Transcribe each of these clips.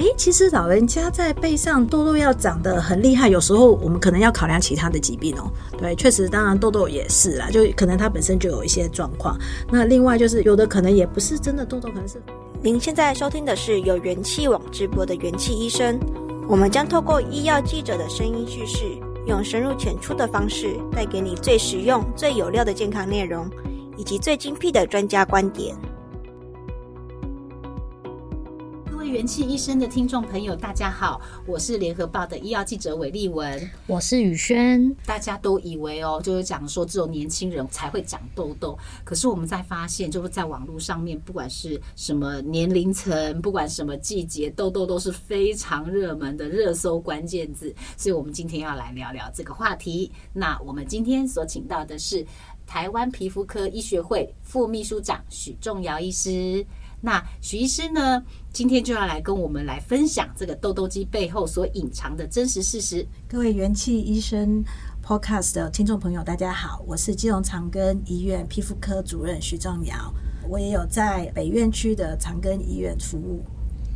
哎，其实老人家在背上痘痘要长得很厉害，有时候我们可能要考量其他的疾病哦。对，确实，当然痘痘也是啦，就可能它本身就有一些状况。那另外就是有的可能也不是真的痘痘，可能是。您现在收听的是由元气网直播的元气医生，我们将透过医药记者的声音叙事，用深入浅出的方式，带给你最实用、最有料的健康内容，以及最精辟的专家观点。元气医生的听众朋友，大家好，我是联合报的医药记者韦丽文，我是宇轩。大家都以为哦，就是讲说只有年轻人才会长痘痘，可是我们在发现，就是在网络上面，不管是什么年龄层，不管什么季节，痘痘都是非常热门的热搜关键字。所以，我们今天要来聊聊这个话题。那我们今天所请到的是台湾皮肤科医学会副秘书长许仲尧医师。那徐医师呢，今天就要来跟我们来分享这个痘痘肌背后所隐藏的真实事实。各位元气医生 Podcast 的听众朋友，大家好，我是基隆长庚医院皮肤科主任徐仲尧，我也有在北院区的长庚医院服务。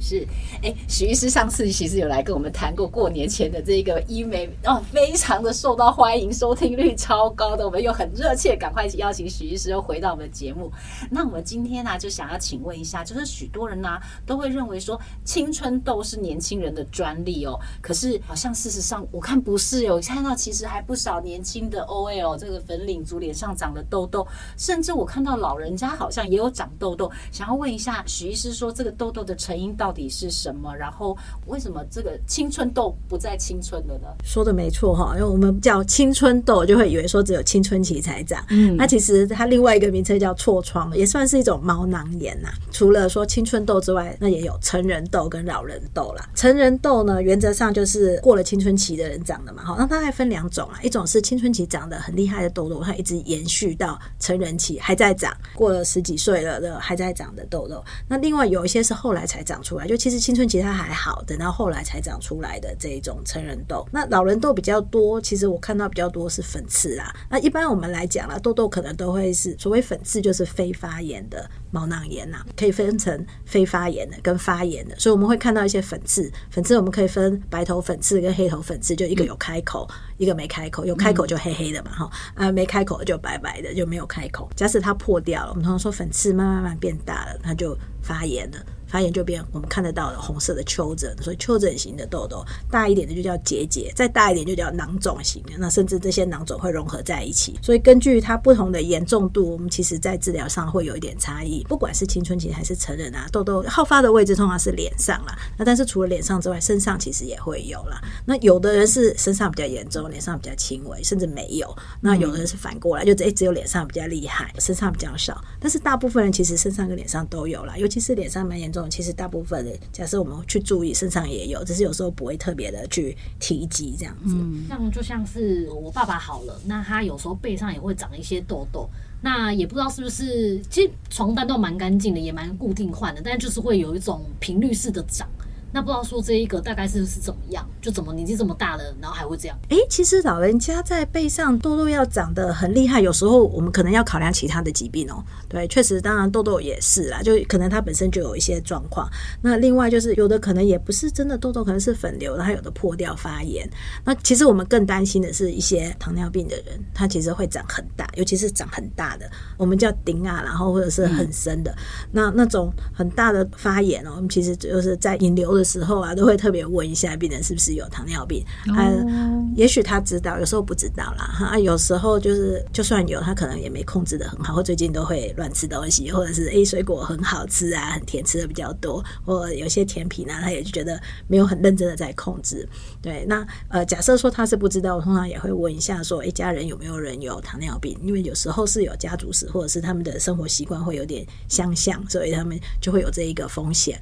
是，哎，许医师上次其实有来跟我们谈过过年前的这个医美哦，非常的受到欢迎，收听率超高的，我们又很热切，赶快邀请许医师又回到我们的节目。那我们今天呢、就想要请问一下，就是许多人呢、都会认为说青春痘是年轻人的专利哦，可是好像事实上我看不是哦，看到其实还不少年轻的 OL 这个粉领族脸上长了痘痘，甚至我看到老人家好像也有长痘痘，想要问一下许医师说这个痘痘的成因到底是什么？然后为什么这个青春痘不再青春了呢？说的没错哈，因为我们叫青春痘，就会以为说只有青春期才长。嗯，那其实它另外一个名称叫痤疮，也算是一种毛囊炎呐。除了说青春痘之外，那也有成人痘跟老人痘啦。成人痘呢，原则上就是过了青春期的人长的嘛。好，那它还分两种啊，一种是青春期长得很厉害的痘痘，它一直延续到成人期还在长，过了十几岁了的还在长的痘痘。那另外有一些是后来才长出来。就其实青春期它还好，等到后来才长出来的这一种成人痘，那老人痘比较多。其实我看到比较多是粉刺啊。那一般我们来讲啦，痘痘可能都会是所谓粉刺，就是非发炎的毛囊炎呐，可以分成非发炎的跟发炎的。所以我们会看到一些粉刺，粉刺我们可以分白头粉刺跟黑头粉刺，就一个有开口，一个没开口。有开口就黑黑的嘛，哈啊，没开口就白白的，就没有开口。假使它破掉了，我们通常说粉刺慢慢慢变大了，它就发炎了。发炎就变我们看得到的红色的丘疹，所以丘疹型的痘痘大一点的就叫结节，再大一点就叫囊肿型的。那甚至这些囊肿会融合在一起，所以根据它不同的严重度，我们其实在治疗上会有一点差异。不管是青春期还是成人啊，痘痘好发的位置通常是脸上啦。那但是除了脸上之外，身上其实也会有啦。那有的人是身上比较严重，脸上比较轻微，甚至没有。那有的人是反过来，就只只有脸上比较厉害，身上比较少。但是大部分人其实身上跟脸上都有啦，尤其是脸上蛮严重。其实大部分的，假设我们去注意，身上也有，只是有时候不会特别的去提及这样子。嗯，像就像是我爸爸好了，那他有时候背上也会长一些痘痘，那也不知道是不是，其实床单都蛮干净的，也蛮固定换的，但就是会有一种频率式的长。那不知道说这一个大概是是怎么样？就怎么年纪这么大了，然后还会这样？哎、欸，其实老人家在背上痘痘要长得很厉害，有时候我们可能要考量其他的疾病哦。对，确实，当然痘痘也是啦，就可能它本身就有一些状况。那另外就是有的可能也不是真的痘痘，可能是粉瘤，然后有的破掉发炎。那其实我们更担心的是一些糖尿病的人，他其实会长很大，尤其是长很大的，我们叫顶啊，然后或者是很深的，嗯、那那种很大的发炎哦，我们其实就是在引流的。时候啊，都会特别问一下病人是不是有糖尿病。啊，也许他知道，有时候不知道啦。哈，有时候就是就算有，他可能也没控制的很好，或最近都会乱吃东西，或者是诶水果很好吃啊，很甜吃的比较多，或有些甜品呢，他也就觉得没有很认真的在控制。对，那呃，假设说他是不知道，我通常也会问一下说，诶，家人有没有人有糖尿病？因为有时候是有家族史，或者是他们的生活习惯会有点相像，所以他们就会有这一个风险。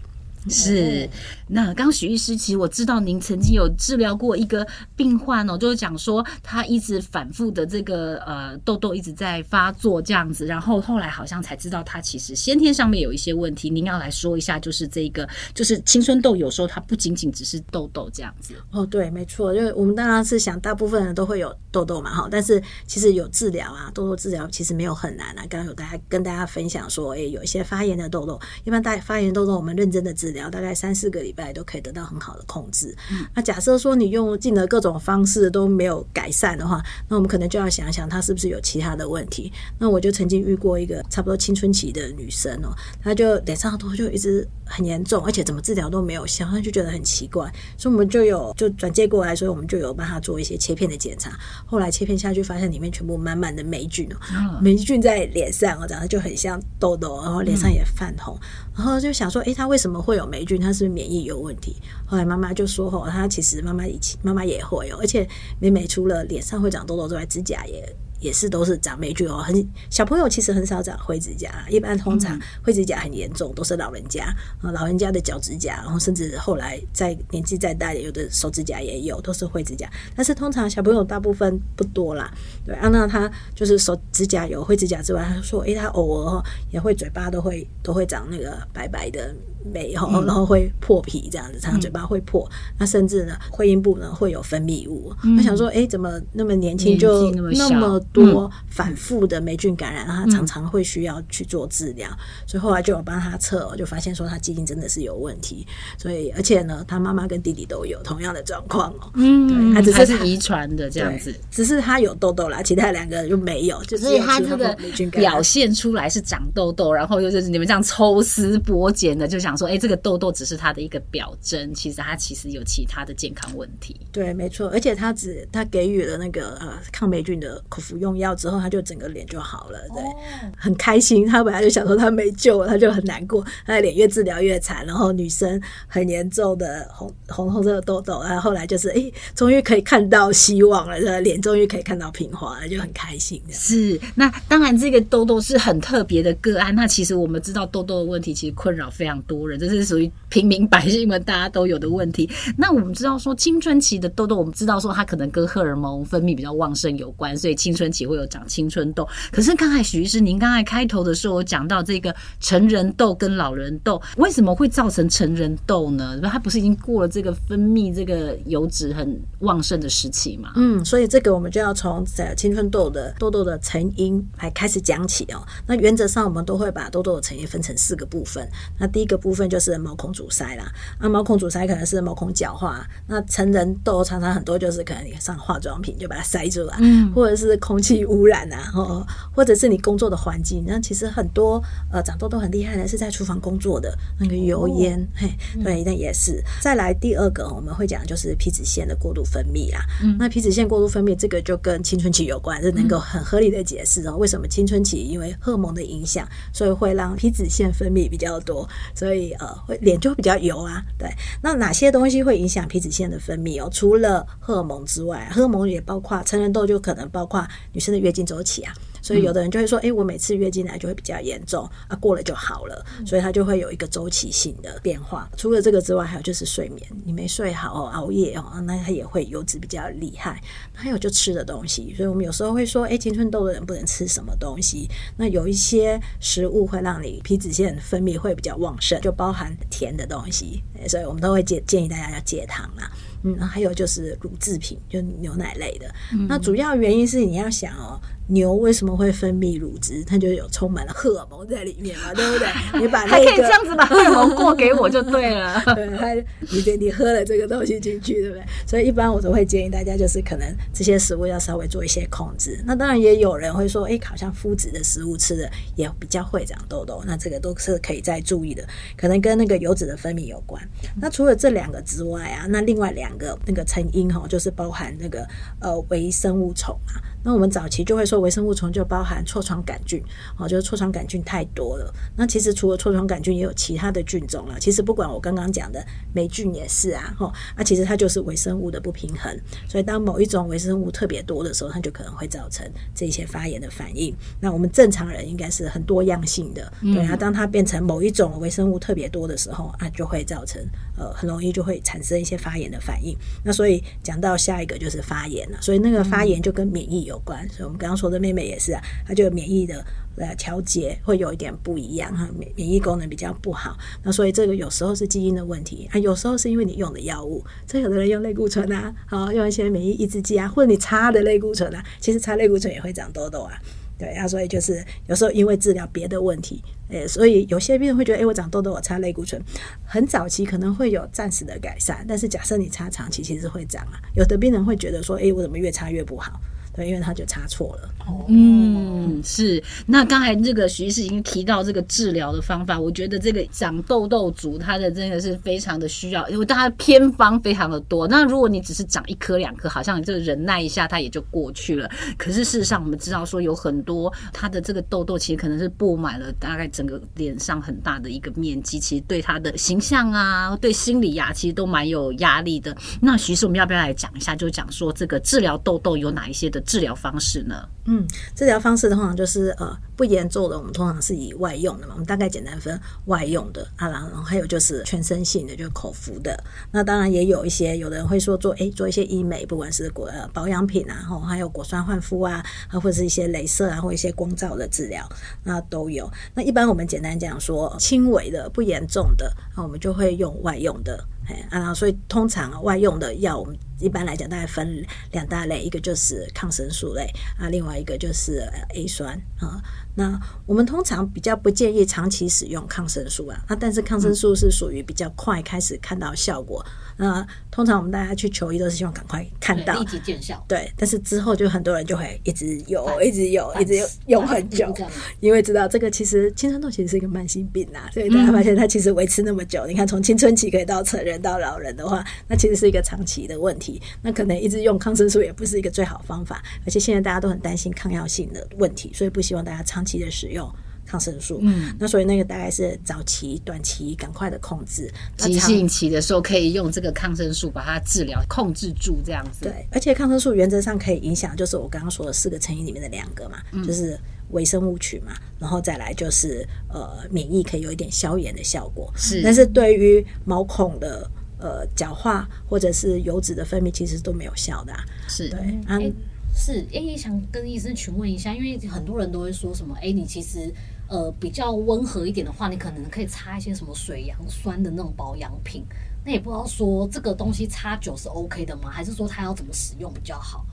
是，那刚许医师，其实我知道您曾经有治疗过一个病患哦，就是讲说他一直反复的这个呃痘痘一直在发作这样子，然后后来好像才知道他其实先天上面有一些问题。您要来说一下，就是这个就是青春痘，有时候它不仅仅只是痘痘这样子。哦，对，没错，因为我们当然是想大部分人都会有痘痘嘛，哈，但是其实有治疗啊，痘痘治疗其实没有很难啊。刚刚有大家跟大家分享说，诶，有一些发炎的痘痘，一般大发炎痘痘，我们认真的治疗，大概三四个礼拜都可以得到很好的控制。嗯、那假设说你用尽了各种方式都没有改善的话，那我们可能就要想想，他是不是有其他的问题。那我就曾经遇过一个差不多青春期的女生哦，她就脸上的痘就一直很严重，而且怎么治疗都没有效，她就觉得很奇怪，所以我们就有就转介过来，所以我们就有帮她做一些切片的检查。后来切片下去，发现里面全部满满的霉菌哦，霉菌在脸上哦，长得就很像痘痘，然后脸上也泛红，然后就想说，诶，他为什么会有霉菌？他是是免疫有问题？后来妈妈就说，吼，他其实妈妈以前妈妈也会有，而且美美除了脸上会长痘痘之外，指甲也。也是都是长霉菌哦，很小朋友其实很少长灰指甲，一般通常灰指甲很严重都是老人家啊，老人家的脚趾甲，然后甚至后来在年纪再大点，有的手指甲也有，都是灰指甲。但是通常小朋友大部分不多啦，对啊，那他就是手指甲有灰指甲之外，他说，诶，他偶尔也会嘴巴都会都会长那个白白的。没有，然后会破皮这样子，常常嘴巴会破。嗯、那甚至呢，会阴部呢会有分泌物。我、嗯、想说，哎，怎么那么年轻就那么多反复的霉菌感染？他常常会需要去做治疗。所以后来就有帮他测，我就发现说他基因真的是有问题。所以而且呢，他妈妈跟弟弟都有同样的状况哦。嗯，对，他只是，是遗传的这样子，只是他有痘痘啦，其他两个人就没有。就所以他这个表现出来是长痘痘，然后又是你们这样抽丝剥茧的就想。说哎，这个痘痘只是它的一个表征，其实它其实有其他的健康问题。对，没错，而且他只他给予了那个呃抗霉菌的口服用药之后，他就整个脸就好了，对，哦、很开心。他本来就想说他没救了，他就很难过，他的脸越治疗越惨。然后女生很严重的红红红色的痘痘，然后后来就是哎，终于可以看到希望了，脸终于可以看到平滑了，就很开心。是，那当然这个痘痘是很特别的个案。那其实我们知道痘痘的问题其实困扰非常多。人这是属于平民百姓们大家都有的问题。那我们知道说青春期的痘痘，我们知道说它可能跟荷尔蒙分泌比较旺盛有关，所以青春期会有长青春痘。可是刚才许医师，您刚才开头的时候讲到这个成人痘跟老人痘，为什么会造成成人痘呢？那它不是已经过了这个分泌这个油脂很旺盛的时期吗？嗯，所以这个我们就要从在青春痘的痘痘的成因来开始讲起哦。那原则上我们都会把痘痘的成因分成四个部分。那第一个部分。就是毛孔阻塞啦，那毛孔阻塞可能是毛孔角化，那成人痘常常很多就是可能你上化妆品就把它塞住了，嗯，或者是空气污染啊，哦或者是你工作的环境，那其实很多呃长痘痘很厉害的是在厨房工作的那个油烟，哦、嘿，对，那也是。再来第二个我们会讲就是皮脂腺的过度分泌啦，嗯，那皮脂腺过度分泌这个就跟青春期有关，是能够很合理的解释哦，为什么青春期因为荷尔蒙的影响，所以会让皮脂腺分泌比较多，所以。呃，会脸就会比较油啊，对。那哪些东西会影响皮脂腺的分泌哦？除了荷尔蒙之外，荷尔蒙也包括成人痘，就可能包括女生的月经周期啊。所以有的人就会说，哎、欸，我每次月经来就会比较严重啊，过了就好了，所以它就会有一个周期性的变化。除了这个之外，还有就是睡眠，你没睡好，熬夜哦，那它也会油脂比较厉害。还有就吃的东西，所以我们有时候会说，哎、欸，青春痘的人不能吃什么东西？那有一些食物会让你皮脂腺分泌会比较旺盛，就包含甜的东西，所以我们都会建建议大家要戒糖啦。嗯，还有就是乳制品，就牛奶类的。嗯、那主要原因是你要想哦。牛为什么会分泌乳汁？它就有充满了荷尔蒙在里面嘛，对不对？你把那个还可以这样子把荷尔蒙过给我就对了。对，它你你喝了这个东西进去，对不对？所以一般我都会建议大家，就是可能这些食物要稍微做一些控制。那当然也有人会说，哎，好像麸质的食物吃的也比较会长痘痘。那这个都是可以再注意的，可能跟那个油脂的分泌有关。那除了这两个之外啊，那另外两个那个成因哈，就是包含那个呃微生物虫啊。那我们早期就会说微生物虫就包含痤疮杆菌，哦，就是痤疮杆菌太多了。那其实除了痤疮杆菌，也有其他的菌种了。其实不管我刚刚讲的霉菌也是啊，吼，那其实它就是微生物的不平衡。所以当某一种微生物特别多的时候，它就可能会造成这些发炎的反应。那我们正常人应该是很多样性的，对啊。当它变成某一种微生物特别多的时候，啊，就会造成呃很容易就会产生一些发炎的反应。那所以讲到下一个就是发炎了。所以那个发炎就跟免疫有。有关。所以我们刚刚说的妹妹也是啊，她就免疫的呃调节会有一点不一样哈，免免疫功能比较不好。那所以这个有时候是基因的问题啊，有时候是因为你用的药物。所以有的人用类固醇啊，好用一些免疫抑制剂啊，或者你擦的类固醇啊，其实擦类固醇也会长痘痘啊。对啊，所以就是有时候因为治疗别的问题，诶，所以有些病人会觉得，诶，我长痘痘，我擦类固醇，很早期可能会有暂时的改善，但是假设你擦长期，其实会长啊。有的病人会觉得说，诶，我怎么越擦越不好？对，因为他就擦错了。哦嗯，是。那刚才这个徐医师已经提到这个治疗的方法，我觉得这个长痘痘族他的真的是非常的需要，因为大家偏方非常的多。那如果你只是长一颗两颗，好像就忍耐一下，它也就过去了。可是事实上，我们知道说有很多他的这个痘痘其实可能是布满了大概整个脸上很大的一个面积，其实对他的形象啊，对心理呀、啊，其实都蛮有压力的。那徐医师，我们要不要来讲一下，就讲说这个治疗痘痘有哪一些的？治疗方式呢？嗯，治疗方式通常就是呃不严重的，我们通常是以外用的嘛。我们大概简单分外用的啊，然后还有就是全身性的，就是口服的。那当然也有一些，有的人会说做诶做一些医美，不管是果呃保养品啊，然后还有果酸焕肤啊，啊或者是一些镭射啊，或一些光照的治疗，那都有。那一般我们简单讲说，轻微的不严重的，那我们就会用外用的。啊，所以通常外用的药，我们一般来讲大概分两大类，一个就是抗生素类啊，另外一个就是 A 酸啊。那我们通常比较不建议长期使用抗生素啊，那但是抗生素是属于比较快开始看到效果。那通常我们大家去求医都是希望赶快看到立即见效，对。但是之后就很多人就会一直有，一直有，一直有用很久，因为知道这个其实青春痘其实是一个慢性病啊，所以大家发现它其实维持那么久，你看从青春期可以到成人到老人的话，那其实是一个长期的问题。那可能一直用抗生素也不是一个最好方法，而且现在大家都很担心抗药性的问题，所以不希望大家长期的使用。抗生素，嗯，那所以那个大概是早期、短期，赶快的控制。急性期的时候可以用这个抗生素把它治疗、控制住，这样子。对，而且抗生素原则上可以影响，就是我刚刚说的四个成因里面的两个嘛，嗯、就是微生物群嘛，然后再来就是呃免疫可以有一点消炎的效果。是，但是对于毛孔的呃角化或者是油脂的分泌，其实都没有效的、啊。是对，嗯，欸、是，哎、欸，想跟医生询问一下，因为很多人都会说什么，哎、欸，你其实。呃，比较温和一点的话，你可能可以擦一些什么水杨酸的那种保养品。那也不知道说这个东西擦久是 OK 的吗？还是说它要怎么使用比较好？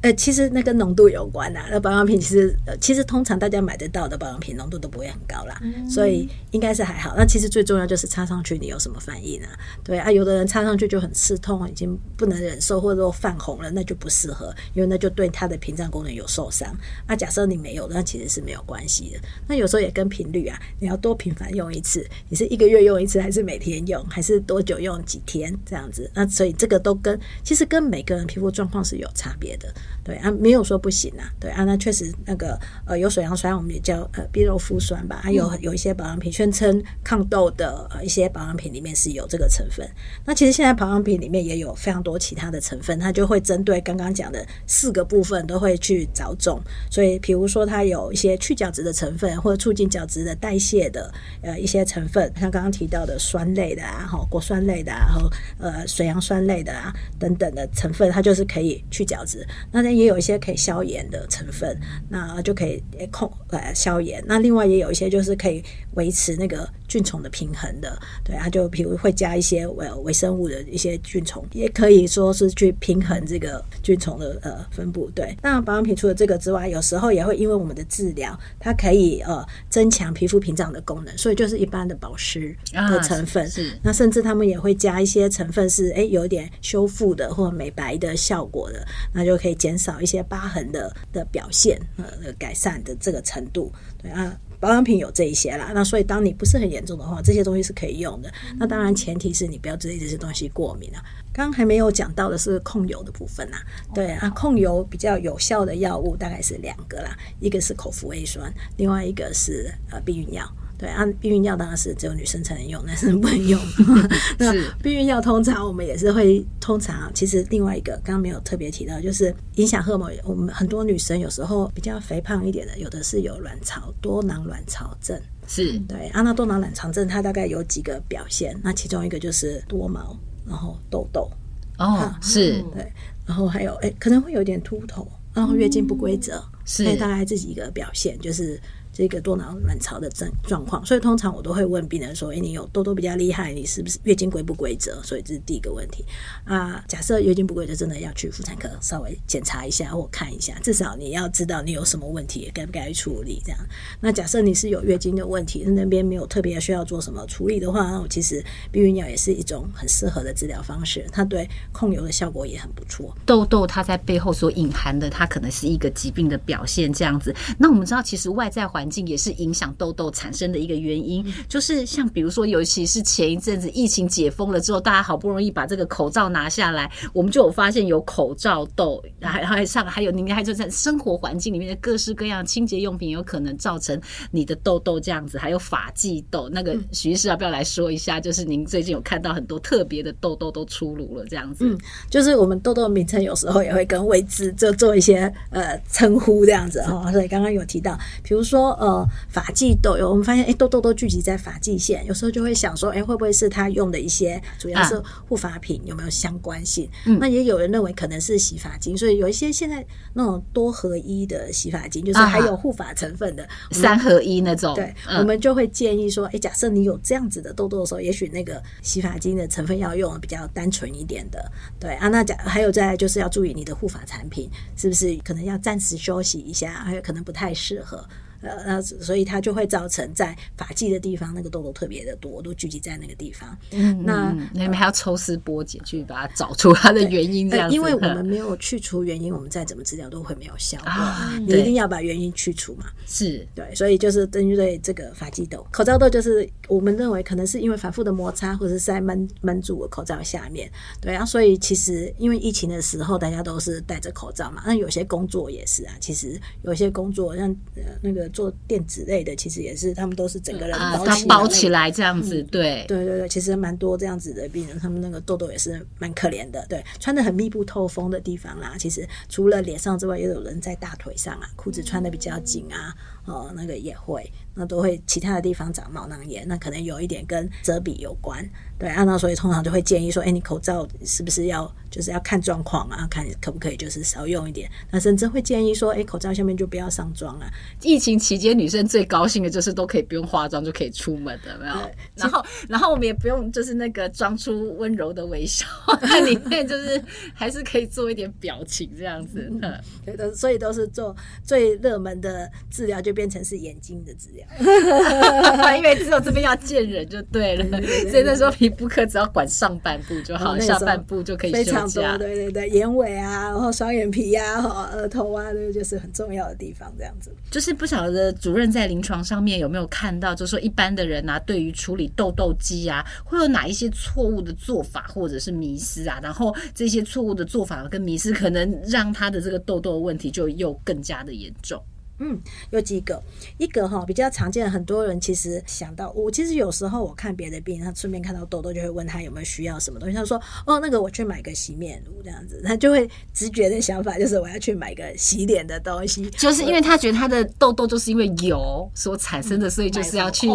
呃，其实那跟浓度有关呐、啊。那保养品其实，呃，其实通常大家买得到的保养品浓度都不会很高啦，嗯、所以应该是还好。那其实最重要就是擦上去你有什么反应啊？对啊，有的人擦上去就很刺痛，已经不能忍受，或者说泛红了，那就不适合，因为那就对它的屏障功能有受伤。那假设你没有，那其实是没有关系的。那有时候也跟频率啊，你要多频繁用一次，你是一个月用一次，还是每天用，还是多久用几天这样子？那所以这个都跟其实跟每个人皮肤状况是有差别的。对啊，没有说不行啊。对啊，那确实那个呃，有水杨酸，我们也叫呃碧肉肤酸吧。还有有一些保养品宣称抗痘的呃一些保养品里面是有这个成分。那其实现在保养品里面也有非常多其他的成分，它就会针对刚刚讲的四个部分都会去着重。所以，比如说它有一些去角质的成分，或者促进角质的代谢的呃一些成分，像刚刚提到的酸类的啊，哈果酸类的啊，然后呃水杨酸类的啊等等的成分，它就是可以去角质。那也有一些可以消炎的成分，那就可以控呃消炎。那另外也有一些就是可以维持那个菌虫的平衡的，对，它就比如会加一些微微生物的一些菌虫，也可以说是去平衡这个菌虫的呃分布。对，那保养品除了这个之外，有时候也会因为我们的治疗，它可以呃增强皮肤屏障的功能，所以就是一般的保湿的成分。啊、是，是，那甚至他们也会加一些成分是哎有点修复的或美白的效果的，那就可以减少一些疤痕的的表现，呃，改善的这个程度，对啊，保养品有这一些啦。那所以当你不是很严重的话，这些东西是可以用的。那当然前提是你不要对这些东西过敏啊。刚刚还没有讲到的是控油的部分呐，对啊，控油比较有效的药物大概是两个啦，一个是口服 A 酸，另外一个是呃避孕药。对，啊避孕药当然是只有女生才能用，男生不能用。那避孕药通常我们也是会，通常其实另外一个刚刚没有特别提到，就是影响荷尔蒙。我们很多女生有时候比较肥胖一点的，有的是有卵巢多囊卵巢症。是对，啊，那多囊卵巢症它大概有几个表现，那其中一个就是多毛，然后痘痘。哦，是对，然后还有哎，可能会有点秃头。然后月经不规则，是大概这几个表现就是。这个多囊卵巢的症状况，所以通常我都会问病人说：“哎，你有痘痘比较厉害，你是不是月经规不规则？”所以这是第一个问题啊。假设月经不规则，真的要去妇产科稍微检查一下或看一下，至少你要知道你有什么问题，该不该处理这样。那假设你是有月经的问题，那边没有特别需要做什么处理的话，那我其实避孕药也是一种很适合的治疗方式，它对控油的效果也很不错。痘痘它在背后所隐含的，它可能是一个疾病的表现这样子。那我们知道，其实外在环环境也是影响痘痘产生的一个原因，就是像比如说，尤其是前一阵子疫情解封了之后，大家好不容易把这个口罩拿下来，我们就有发现有口罩痘，还还上还有你还就在生活环境里面的各式各样清洁用品，有可能造成你的痘痘这样子，还有发际痘。那个徐医师要不要来说一下？就是您最近有看到很多特别的痘痘都出炉了，这样子。嗯，就是我们痘痘名称有时候也会跟位置就做一些呃称呼这样子哈。所以刚刚有提到，比如说。呃，发际痘有我们发现，哎，痘痘都聚集在发际线，有时候就会想说，哎，会不会是他用的一些主要是护发品有没有相关性？嗯，那也有人认为可能是洗发精，所以有一些现在那种多合一的洗发精，就是还有护发成分的三合一那种。对，我们就会建议说，哎，假设你有这样子的痘痘的时候，也许那个洗发精的成分要用比较单纯一点的。对啊，那假还有再就是要注意你的护发产品是不是可能要暂时休息一下，还有可能不太适合。呃，那所以它就会造成在发际的地方那个痘痘特别的多，都聚集在那个地方。嗯，那你们还要抽丝剥茧去把它找出它的原因，这样子。呃，因为我们没有去除原因，我们再怎么治疗都会没有效果。啊，你一定要把原因去除嘛。是对，所以就是针对这个发际痘、口罩痘，就是我们认为可能是因为反复的摩擦，或者是在闷闷住我口罩下面。对啊，所以其实因为疫情的时候大家都是戴着口罩嘛，那有些工作也是啊。其实有些工作像呃那个。做电子类的，其实也是他们都是整个人包起来，啊、包起来这样子，对、嗯，对对对，其实蛮多这样子的病人，他们那个痘痘也是蛮可怜的，对，穿的很密不透风的地方啦，其实除了脸上之外，也有人在大腿上啊，裤子穿的比较紧啊，哦，那个也会。那都会其他的地方长毛囊炎，那可能有一点跟遮蔽有关，对啊，那所以通常就会建议说，哎，你口罩是不是要就是要看状况啊，看可不可以就是少用一点，那甚至会建议说，哎，口罩下面就不要上妆了。疫情期间，女生最高兴的就是都可以不用化妆就可以出门的，没有？然后，然后我们也不用就是那个装出温柔的微笑，那里面就是还是可以做一点表情这样子。嗯，对，都所以都是做最热门的治疗，就变成是眼睛的治疗。因为只有这边要见人就对了，所以那时候皮肤科只要管上半部就好，下半部就可以。非常多，对对对，眼尾啊，然后双眼皮呀、啊，额头啊，这就是很重要的地方。这样子，就是不晓得主任在临床上面有没有看到，就是说一般的人啊，对于处理痘痘肌啊，会有哪一些错误的做法或者是迷失啊？然后这些错误的做法跟迷失，可能让他的这个痘痘问题就又更加的严重。嗯，有几个，一个哈比较常见的，很多人其实想到我，其实有时候我看别的病人，他顺便看到痘痘，就会问他有没有需要什么东西。他说：“哦，那个我去买个洗面乳这样子。”他就会直觉的想法就是我要去买个洗脸的东西，就是因为他觉得他的痘痘就是因为油所产生的，所以就是要去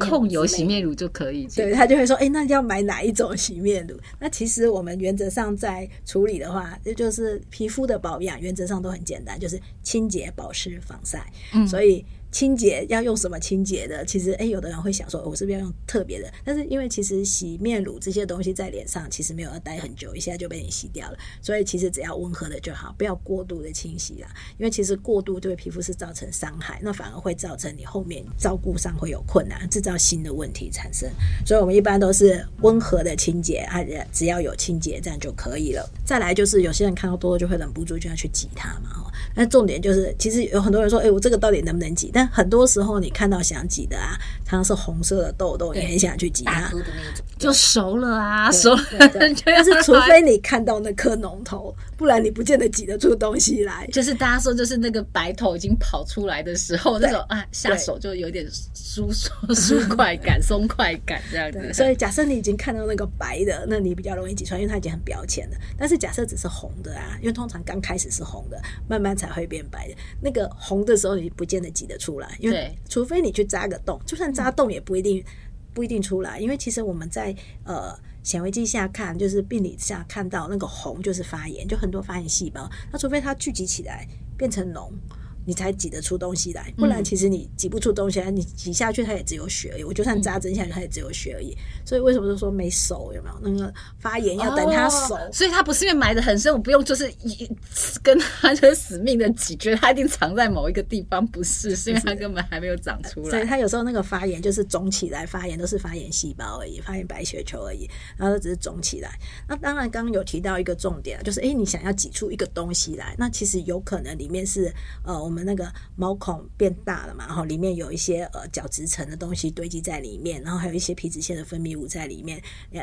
控油洗面乳就可以。对，他就会说：“哎，那要买哪一种洗面乳？”那其实我们原则上在处理的话，这就是皮肤的保养，原则上都很简单，就是清洁保湿。防晒，嗯，所以。清洁要用什么清洁的？其实，哎，有的人会想说，我是不是要用特别的？但是因为其实洗面乳这些东西在脸上其实没有要待很久，一下就被你洗掉了。所以其实只要温和的就好，不要过度的清洗啦。因为其实过度对皮肤是造成伤害，那反而会造成你后面照顾上会有困难，制造新的问题产生。所以我们一般都是温和的清洁，啊，只要有清洁这样就可以了。再来就是有些人看到多就会忍不住就要去挤它嘛，哈。那重点就是，其实有很多人说，哎，我这个到底能不能挤？但很多时候你看到想挤的啊，常常是红色的痘痘，你很想去挤它，就熟了啊，熟了。但是除非你看到那颗脓头，不然你不见得挤得出东西来。就是大家说，就是那个白头已经跑出来的时候，那种啊下手就有点舒舒舒快感、松快感这样子。所以假设你已经看到那个白的，那你比较容易挤出来，因为它已经很表浅了。但是假设只是红的啊，因为通常刚开始是红的，慢慢才会变白的。那个红的时候，你不见得挤得出来。因为除非你去扎个洞，就算扎洞也不一定不一定出来，因为其实我们在呃显微镜下看，就是病理下看到那个红就是发炎，就很多发炎细胞，那除非它聚集起来变成脓。你才挤得出东西来，不然其实你挤不出东西来。你挤下去，它也只有血而已。我就算扎针下去，它也只有血而已。所以为什么就说没熟？有没有那个发炎要等它熟？所以它不是因为埋得很深，我不用就是一跟它就 死命的挤，觉得它一定藏在某一个地方，不是？是因为它根本还没有长出来。所以它有时候那个发炎就是肿起来，发炎都是发炎细胞而已，发炎白血球而已，然后它只是肿起来。那当然，刚刚有提到一个重点，就是诶，你想要挤出一个东西来，那其实有可能里面是呃我们。那个毛孔变大了嘛，然后里面有一些呃角质层的东西堆积在里面，然后还有一些皮脂腺的分泌物在里面，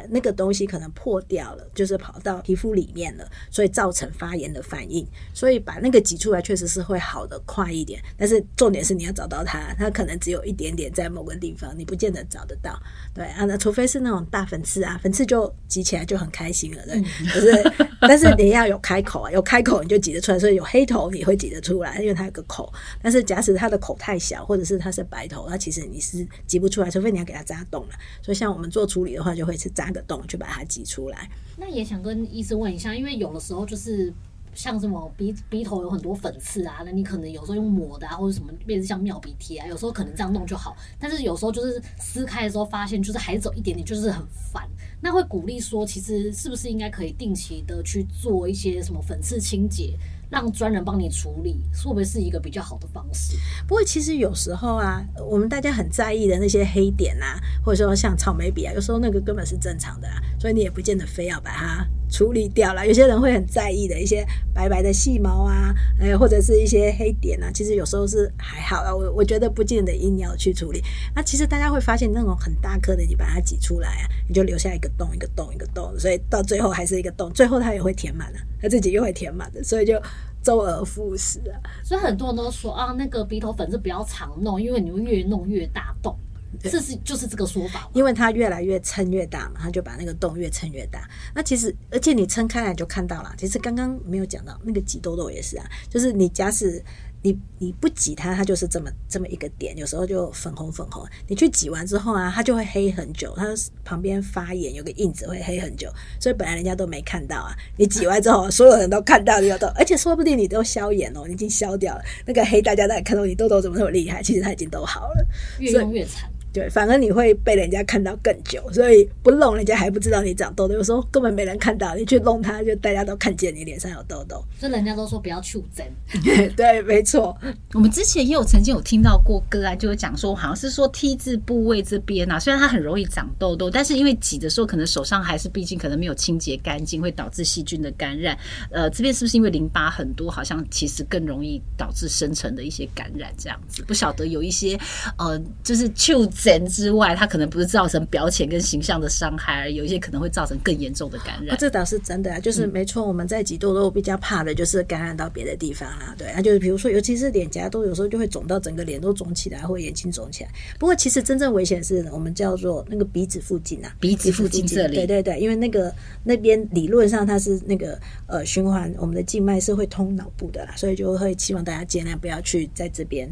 那个东西可能破掉了，就是跑到皮肤里面了，所以造成发炎的反应。所以把那个挤出来，确实是会好的快一点。但是重点是你要找到它，它可能只有一点点在某个地方，你不见得找得到。对啊，那除非是那种大粉刺啊，粉刺就挤起来就很开心了，对。可是，但是你要有开口啊，有开口你就挤得出来，所以有黑头你会挤得 出来，因为它有个。口，但是假使它的口太小，或者是它是白头，那其实你是挤不出来，除非你要给它扎洞了。所以像我们做处理的话，就会是扎个洞去把它挤出来。那也想跟医生问一下，因为有的时候就是像什么鼻鼻头有很多粉刺啊，那你可能有时候用抹的啊，或者什么类似像妙鼻贴啊，有时候可能这样弄就好。但是有时候就是撕开的时候发现就是还走一点点，就是很烦。那会鼓励说，其实是不是应该可以定期的去做一些什么粉刺清洁？让专人帮你处理，会不会是一个比较好的方式？不过其实有时候啊，我们大家很在意的那些黑点啊，或者说像草莓鼻啊，有时候那个根本是正常的啊，所以你也不见得非要把它处理掉了。有些人会很在意的一些白白的细毛啊，呃，或者是一些黑点啊，其实有时候是还好啊。我我觉得不见得一定要去处理。那其实大家会发现，那种很大颗的，你把它挤出来啊，你就留下一个洞，一个洞，一个洞，所以到最后还是一个洞，最后它也会填满了，它自己又会填满的，所以就。周而复始啊，所以很多人都说啊，那个鼻头粉是不要常弄，因为你会越弄越大洞，这是就是这个说法。因为它越来越撑越大嘛，它就把那个洞越撑越大。那其实，而且你撑开来就看到了。其实刚刚没有讲到那个挤痘痘也是啊，就是你假使。你你不挤它，它就是这么这么一个点，有时候就粉红粉红。你去挤完之后啊，它就会黑很久，它旁边发炎有个印子会黑很久，所以本来人家都没看到啊。你挤完之后，所有人都看到你有痘，而且说不定你都消炎哦，你已经消掉了那个黑，大家都看到你痘痘怎么那么厉害，其实它已经都好了，越用越惨。对，反而你会被人家看到更久，所以不弄人家还不知道你长痘痘。有时候根本没人看到，你去弄它，就大家都看见你脸上有痘痘。所以人家都说不要去针。对，没错。我们之前也有曾经有听到过个案，就是讲说好像是说 T 字部位这边啊，虽然它很容易长痘痘，但是因为挤的时候可能手上还是毕竟可能没有清洁干净，会导致细菌的感染。呃，这边是不是因为淋巴很多，好像其实更容易导致深层的一些感染这样子？不晓得有一些呃，就是去针之外，它。可能不是造成表浅跟形象的伤害，而有一些可能会造成更严重的感染。啊，这倒是真的啊，就是没错。我们在挤痘痘比较怕的就是感染到别的地方啊，对啊，就是比如说，尤其是脸颊都有时候就会肿到整个脸都肿起来，或眼睛肿起来。不过其实真正危险是我们叫做那个鼻子附近啊，鼻子附近这里，对对对，因为那个那边理论上它是那个呃循环，我们的静脉是会通脑部的啦，所以就会希望大家尽量不要去在这边。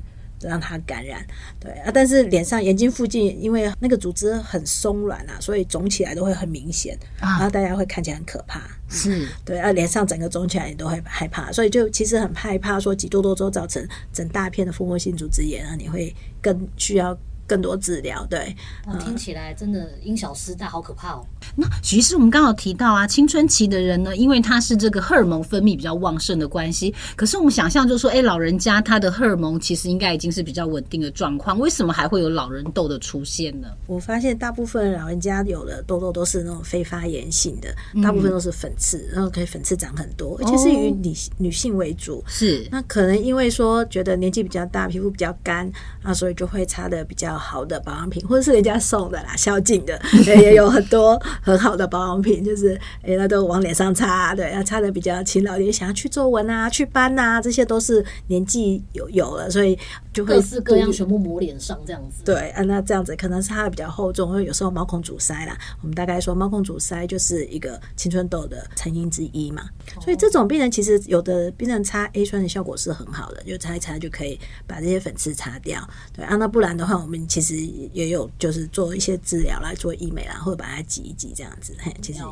让它感染，对啊，但是脸上、眼睛附近，因为那个组织很松软啊，所以肿起来都会很明显，然后大家会看起来很可怕。是，对啊，脸上整个肿起来你都会害怕，所以就其实很害怕说挤痘痘之后造成整大片的蜂窝性组织炎啊，你会更需要。更多治疗，对，哦，听起来真的因小失大，好可怕哦。那其实我们刚好提到啊，青春期的人呢，因为他是这个荷尔蒙分泌比较旺盛的关系，可是我们想象就是说，哎，老人家他的荷尔蒙其实应该已经是比较稳定的状况，为什么还会有老人痘的出现呢？我发现大部分老人家有的痘痘都是那种非发炎性的，大部分都是粉刺，然后可以粉刺长很多，而且是以女女性为主。是，那可能因为说觉得年纪比较大，皮肤比较干啊，所以就会擦的比较。好的保养品，或者是人家送的啦，孝敬的 也有很多很好的保养品，就是哎，那都往脸上擦，对，要擦的比较勤劳一点，想要去皱纹啊、祛斑啊，这些都是年纪有有了，所以就会各式各样全部抹脸上这样子。对啊，那这样子可能是它的比较厚重，因为有时候毛孔阻塞啦。我们大概说毛孔阻塞就是一个青春痘的成因之一嘛，所以这种病人其实有的病人擦 A 酸的效果是很好的，就擦一擦就可以把这些粉刺擦掉。对啊，那不然的话，我们其实也有就是做一些治疗来做医美啦，或者把它挤一挤这样子。嘿，其实也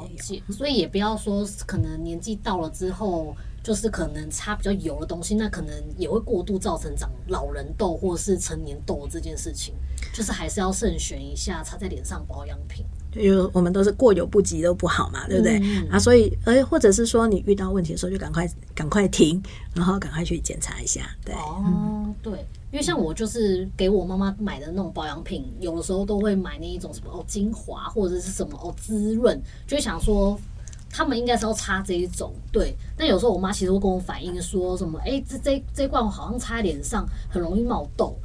有。所以也不要说可能年纪到了之后，就是可能擦比较油的东西，那可能也会过度造成长老人痘或是成年痘这件事情，就是还是要慎选一下擦在脸上保养品。因为我们都是过犹不及都不好嘛，对不对？嗯、啊，所以，呃，或者是说你遇到问题的时候，就赶快赶快停，然后赶快去检查一下。对，哦，嗯、对，因为像我就是给我妈妈买的那种保养品，有的时候都会买那一种什么哦精华或者是什么哦滋润，就会想说他们应该是要擦这一种。对，但有时候我妈其实会跟我反映说什么，哎，这这这罐好像擦脸上很容易冒痘。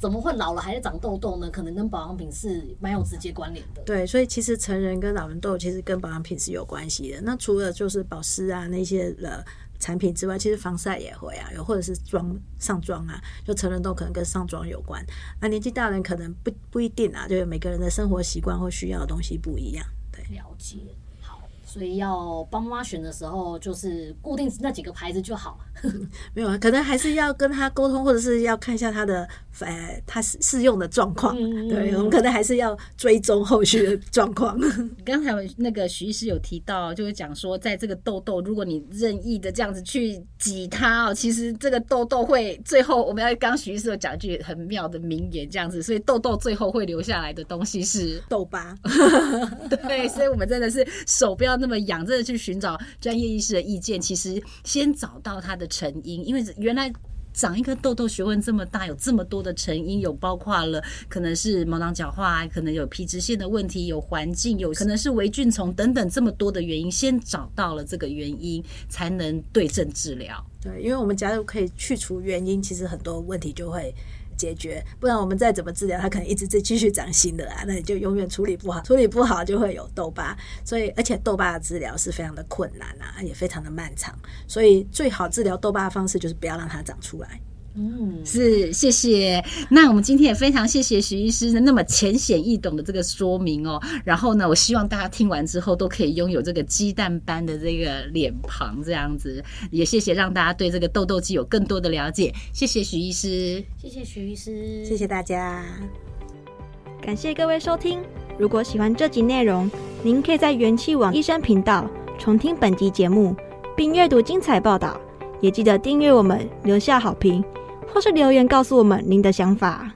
怎么会老了还在长痘痘呢？可能跟保养品是蛮有直接关联的。对，所以其实成人跟老人痘其实跟保养品是有关系的。那除了就是保湿啊那些了产品之外，其实防晒也会啊，有或者是妆上妆啊，就成人都可能跟上妆有关。那年纪大人可能不不一定啊，就是每个人的生活习惯或需要的东西不一样。对，了解。所以要帮妈妈选的时候，就是固定那几个牌子就好。没有啊，可能还是要跟他沟通，或者是要看一下他的呃，他适用的状况。嗯、对，我们可能还是要追踪后续的状况。刚才那个徐医师有提到，就是讲说，在这个痘痘，如果你任意的这样子去挤它哦，其实这个痘痘会最后，我们要刚刚徐医师有讲一句很妙的名言，这样子，所以痘痘最后会留下来的东西是痘疤。对，所以我们真的是手不要。那么养着去寻找专业医师的意见，其实先找到它的成因，因为原来长一颗痘痘学问这么大，有这么多的成因，有包括了可能是毛囊角化，可能有皮脂腺的问题，有环境，有可能是微菌虫等等这么多的原因，先找到了这个原因，才能对症治疗。对，因为我们假如可以去除原因，其实很多问题就会。解决，不然我们再怎么治疗，它可能一直在继续长新的啊，那你就永远处理不好，处理不好就会有痘疤。所以，而且痘疤的治疗是非常的困难啊，也非常的漫长。所以，最好治疗痘疤的方式就是不要让它长出来。嗯，是，谢谢。那我们今天也非常谢谢徐医师的那么浅显易懂的这个说明哦。然后呢，我希望大家听完之后都可以拥有这个鸡蛋般的这个脸庞，这样子。也谢谢让大家对这个痘痘肌有更多的了解。谢谢徐医师，谢谢徐医师，谢谢大家。感谢各位收听。如果喜欢这集内容，您可以在元气网医生频道重听本集节目，并阅读精彩报道。也记得订阅我们，留下好评。或是留言告诉我们您的想法。